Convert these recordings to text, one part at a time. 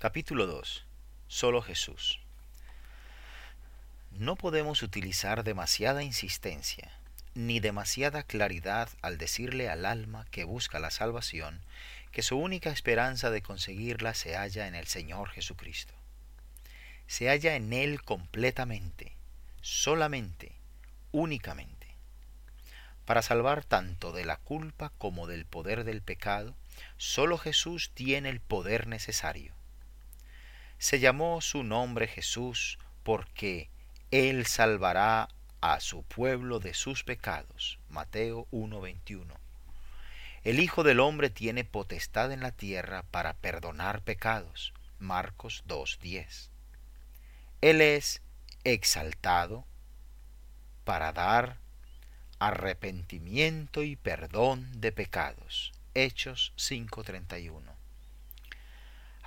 Capítulo 2. Solo Jesús. No podemos utilizar demasiada insistencia ni demasiada claridad al decirle al alma que busca la salvación que su única esperanza de conseguirla se halla en el Señor Jesucristo. Se halla en Él completamente, solamente, únicamente. Para salvar tanto de la culpa como del poder del pecado, solo Jesús tiene el poder necesario se llamó su nombre Jesús porque Él salvará a su pueblo de sus pecados. Mateo 1:21. El Hijo del Hombre tiene potestad en la tierra para perdonar pecados. Marcos 2:10. Él es exaltado para dar arrepentimiento y perdón de pecados. Hechos 5:31.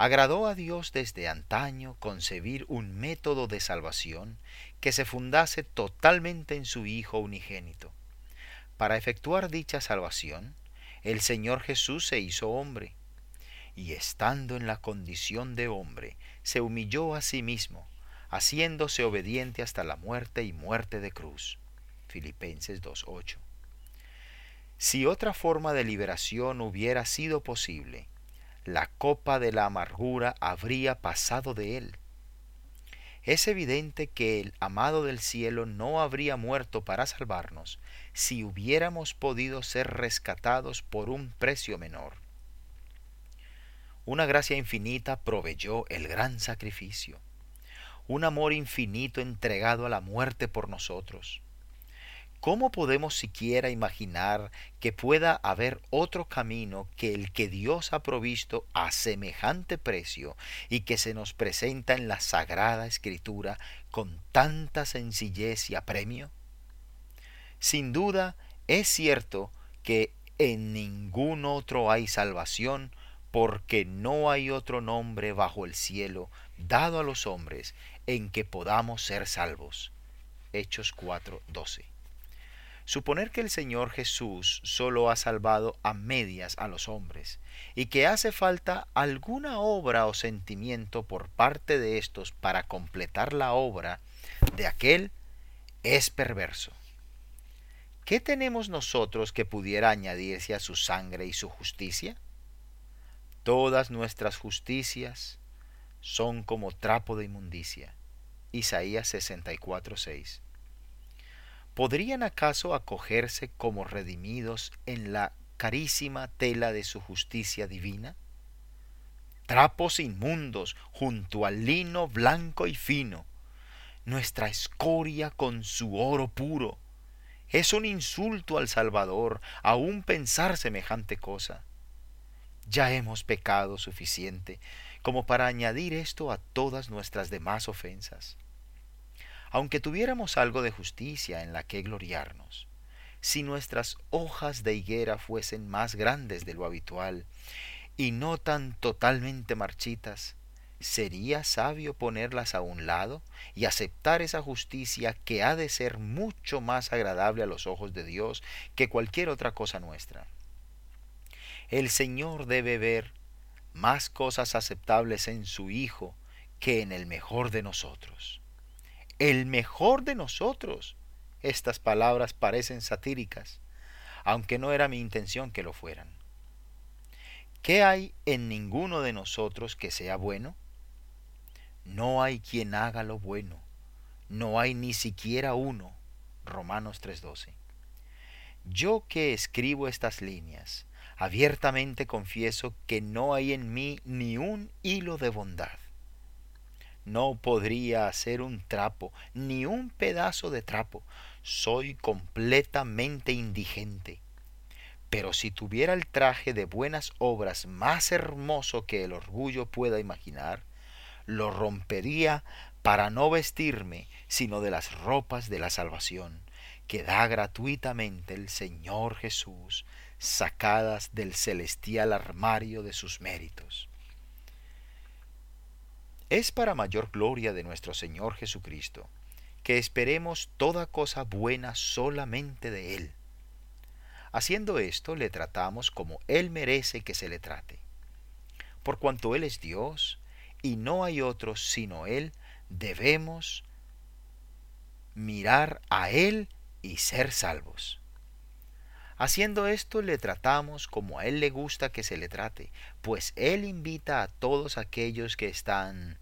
Agradó a Dios desde antaño concebir un método de salvación que se fundase totalmente en su Hijo unigénito. Para efectuar dicha salvación, el Señor Jesús se hizo hombre, y estando en la condición de hombre, se humilló a sí mismo, haciéndose obediente hasta la muerte y muerte de cruz. Filipenses 2.8. Si otra forma de liberación hubiera sido posible, la copa de la amargura habría pasado de él. Es evidente que el amado del cielo no habría muerto para salvarnos si hubiéramos podido ser rescatados por un precio menor. Una gracia infinita proveyó el gran sacrificio, un amor infinito entregado a la muerte por nosotros. ¿Cómo podemos siquiera imaginar que pueda haber otro camino que el que Dios ha provisto a semejante precio y que se nos presenta en la Sagrada Escritura con tanta sencillez y apremio? Sin duda, es cierto que en ningún otro hay salvación, porque no hay otro nombre bajo el cielo dado a los hombres en que podamos ser salvos. Hechos 4:12 Suponer que el Señor Jesús solo ha salvado a medias a los hombres y que hace falta alguna obra o sentimiento por parte de estos para completar la obra de aquel es perverso. ¿Qué tenemos nosotros que pudiera añadirse a su sangre y su justicia? Todas nuestras justicias son como trapo de inmundicia. Isaías 64:6. ¿Podrían acaso acogerse como redimidos en la carísima tela de su justicia divina? Trapos inmundos junto al lino blanco y fino, nuestra escoria con su oro puro. Es un insulto al Salvador aún pensar semejante cosa. Ya hemos pecado suficiente como para añadir esto a todas nuestras demás ofensas aunque tuviéramos algo de justicia en la que gloriarnos, si nuestras hojas de higuera fuesen más grandes de lo habitual y no tan totalmente marchitas, ¿sería sabio ponerlas a un lado y aceptar esa justicia que ha de ser mucho más agradable a los ojos de Dios que cualquier otra cosa nuestra? El Señor debe ver más cosas aceptables en su Hijo que en el mejor de nosotros el mejor de nosotros. Estas palabras parecen satíricas, aunque no era mi intención que lo fueran. ¿Qué hay en ninguno de nosotros que sea bueno? No hay quien haga lo bueno, no hay ni siquiera uno. Romanos 3:12. Yo que escribo estas líneas, abiertamente confieso que no hay en mí ni un hilo de bondad no podría hacer un trapo, ni un pedazo de trapo. Soy completamente indigente. Pero si tuviera el traje de buenas obras más hermoso que el orgullo pueda imaginar, lo rompería para no vestirme sino de las ropas de la salvación, que da gratuitamente el Señor Jesús, sacadas del celestial armario de sus méritos. Es para mayor gloria de nuestro Señor Jesucristo que esperemos toda cosa buena solamente de Él. Haciendo esto le tratamos como Él merece que se le trate. Por cuanto Él es Dios, y no hay otro sino Él, debemos mirar a Él y ser salvos. Haciendo esto le tratamos como a Él le gusta que se le trate, pues Él invita a todos aquellos que están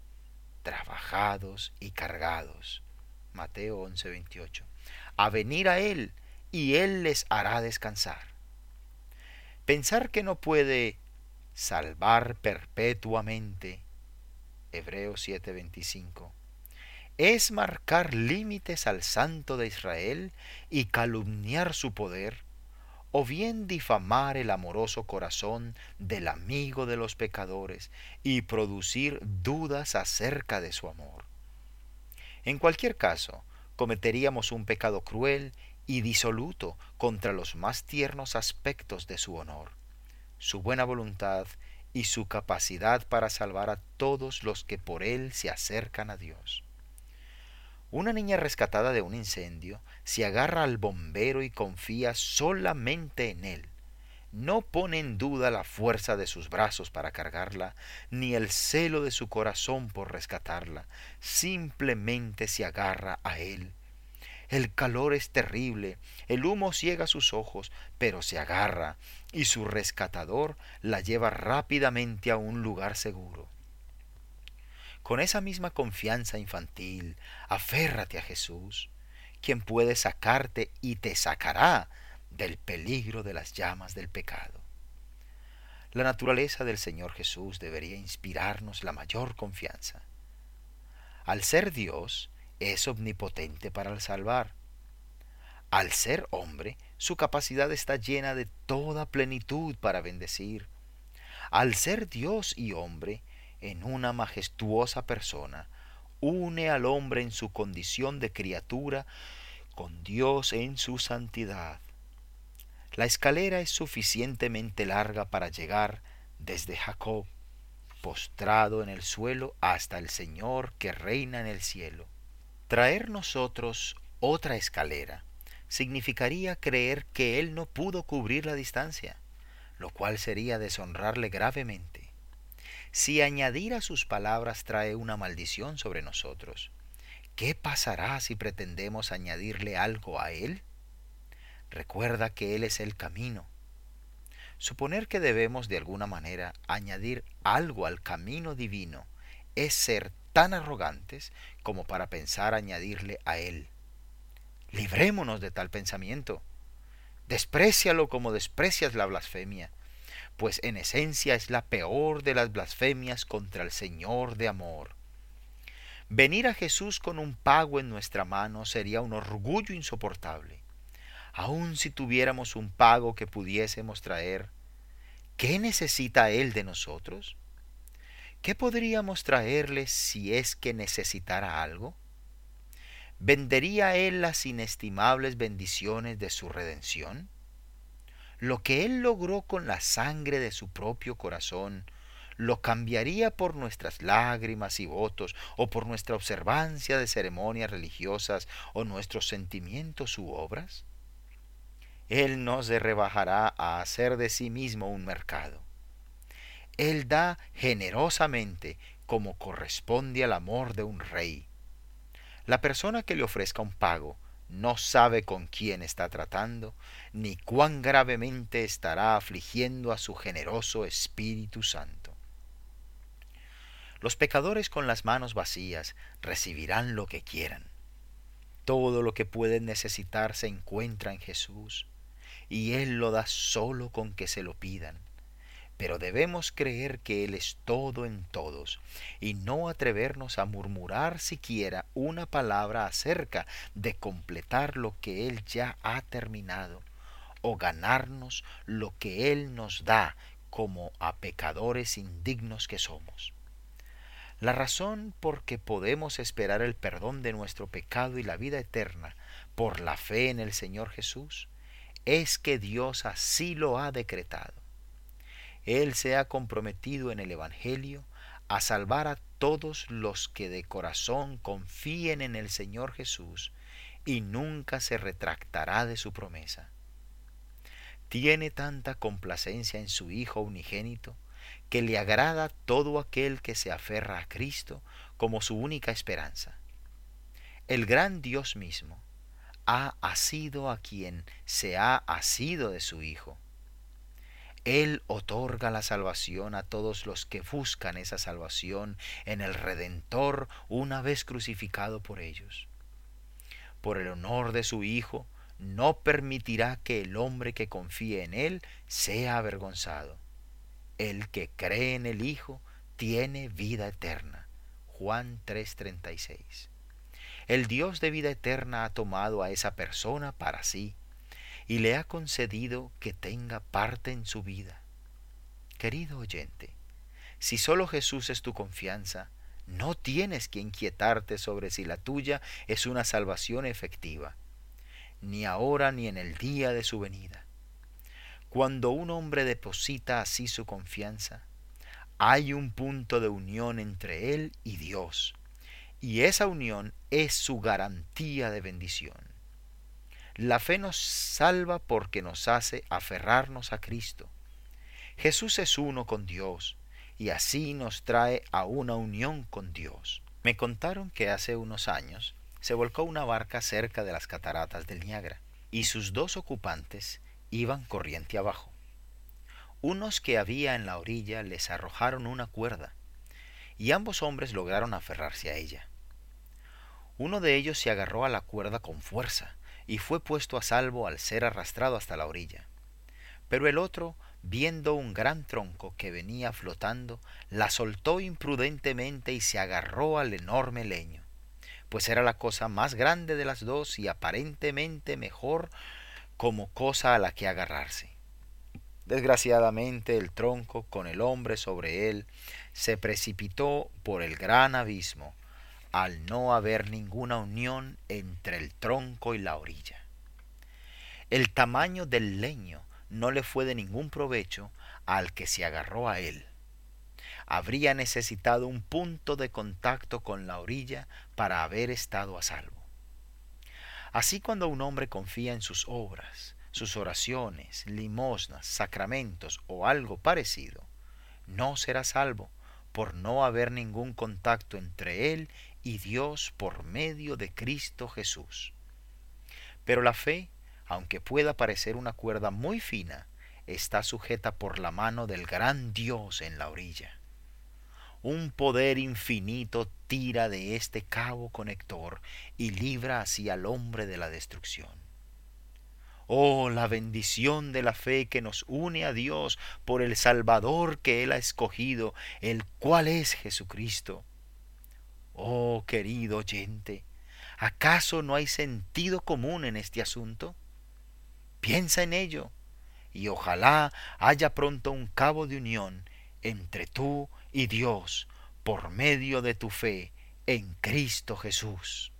trabajados y cargados. Mateo 11:28. A venir a Él y Él les hará descansar. Pensar que no puede salvar perpetuamente, Hebreos 7:25, es marcar límites al Santo de Israel y calumniar su poder, o bien difamar el amoroso corazón del amigo de los pecadores y producir dudas acerca de su amor. En cualquier caso, cometeríamos un pecado cruel y disoluto contra los más tiernos aspectos de su honor, su buena voluntad y su capacidad para salvar a todos los que por él se acercan a Dios. Una niña rescatada de un incendio se agarra al bombero y confía solamente en él. No pone en duda la fuerza de sus brazos para cargarla, ni el celo de su corazón por rescatarla. Simplemente se agarra a él. El calor es terrible, el humo ciega sus ojos, pero se agarra, y su rescatador la lleva rápidamente a un lugar seguro. Con esa misma confianza infantil, aférrate a Jesús, quien puede sacarte y te sacará del peligro de las llamas del pecado. La naturaleza del Señor Jesús debería inspirarnos la mayor confianza. Al ser Dios, es omnipotente para salvar. Al ser hombre, su capacidad está llena de toda plenitud para bendecir. Al ser Dios y hombre, en una majestuosa persona, une al hombre en su condición de criatura con Dios en su santidad. La escalera es suficientemente larga para llegar desde Jacob, postrado en el suelo, hasta el Señor que reina en el cielo. Traer nosotros otra escalera significaría creer que Él no pudo cubrir la distancia, lo cual sería deshonrarle gravemente. Si añadir a sus palabras trae una maldición sobre nosotros, ¿qué pasará si pretendemos añadirle algo a Él? Recuerda que Él es el camino. Suponer que debemos de alguna manera añadir algo al camino divino es ser tan arrogantes como para pensar añadirle a Él. Librémonos de tal pensamiento. Desprecialo como desprecias la blasfemia pues en esencia es la peor de las blasfemias contra el Señor de amor. Venir a Jesús con un pago en nuestra mano sería un orgullo insoportable. Aun si tuviéramos un pago que pudiésemos traer, ¿qué necesita Él de nosotros? ¿Qué podríamos traerle si es que necesitara algo? ¿Vendería Él las inestimables bendiciones de su redención? Lo que Él logró con la sangre de su propio corazón, lo cambiaría por nuestras lágrimas y votos, o por nuestra observancia de ceremonias religiosas, o nuestros sentimientos u obras? Él no se rebajará a hacer de sí mismo un mercado. Él da generosamente como corresponde al amor de un rey. La persona que le ofrezca un pago no sabe con quién está tratando, ni cuán gravemente estará afligiendo a su generoso Espíritu Santo. Los pecadores con las manos vacías recibirán lo que quieran. Todo lo que pueden necesitar se encuentra en Jesús, y Él lo da solo con que se lo pidan pero debemos creer que Él es todo en todos y no atrevernos a murmurar siquiera una palabra acerca de completar lo que Él ya ha terminado o ganarnos lo que Él nos da como a pecadores indignos que somos. La razón por que podemos esperar el perdón de nuestro pecado y la vida eterna por la fe en el Señor Jesús es que Dios así lo ha decretado. Él se ha comprometido en el Evangelio a salvar a todos los que de corazón confíen en el Señor Jesús y nunca se retractará de su promesa. Tiene tanta complacencia en su Hijo unigénito que le agrada todo aquel que se aferra a Cristo como su única esperanza. El gran Dios mismo ha asido a quien se ha asido de su Hijo. Él otorga la salvación a todos los que buscan esa salvación en el Redentor una vez crucificado por ellos. Por el honor de su Hijo, no permitirá que el hombre que confíe en Él sea avergonzado. El que cree en el Hijo tiene vida eterna. Juan 3:36. El Dios de vida eterna ha tomado a esa persona para sí y le ha concedido que tenga parte en su vida. Querido oyente, si solo Jesús es tu confianza, no tienes que inquietarte sobre si la tuya es una salvación efectiva, ni ahora ni en el día de su venida. Cuando un hombre deposita así su confianza, hay un punto de unión entre él y Dios, y esa unión es su garantía de bendición. La fe nos salva porque nos hace aferrarnos a Cristo. Jesús es uno con Dios y así nos trae a una unión con Dios. Me contaron que hace unos años se volcó una barca cerca de las cataratas del Niágara y sus dos ocupantes iban corriente abajo. Unos que había en la orilla les arrojaron una cuerda y ambos hombres lograron aferrarse a ella. Uno de ellos se agarró a la cuerda con fuerza y fue puesto a salvo al ser arrastrado hasta la orilla. Pero el otro, viendo un gran tronco que venía flotando, la soltó imprudentemente y se agarró al enorme leño, pues era la cosa más grande de las dos y aparentemente mejor como cosa a la que agarrarse. Desgraciadamente el tronco, con el hombre sobre él, se precipitó por el gran abismo, al no haber ninguna unión entre el tronco y la orilla. El tamaño del leño no le fue de ningún provecho al que se agarró a él. Habría necesitado un punto de contacto con la orilla para haber estado a salvo. Así cuando un hombre confía en sus obras, sus oraciones, limosnas, sacramentos o algo parecido, no será salvo por no haber ningún contacto entre él y Dios por medio de Cristo Jesús. Pero la fe, aunque pueda parecer una cuerda muy fina, está sujeta por la mano del gran Dios en la orilla. Un poder infinito tira de este cabo conector y libra así al hombre de la destrucción. Oh, la bendición de la fe que nos une a Dios por el Salvador que Él ha escogido, el cual es Jesucristo Oh, querido oyente, ¿acaso no hay sentido común en este asunto? Piensa en ello y ojalá haya pronto un cabo de unión entre tú y Dios por medio de tu fe en Cristo Jesús.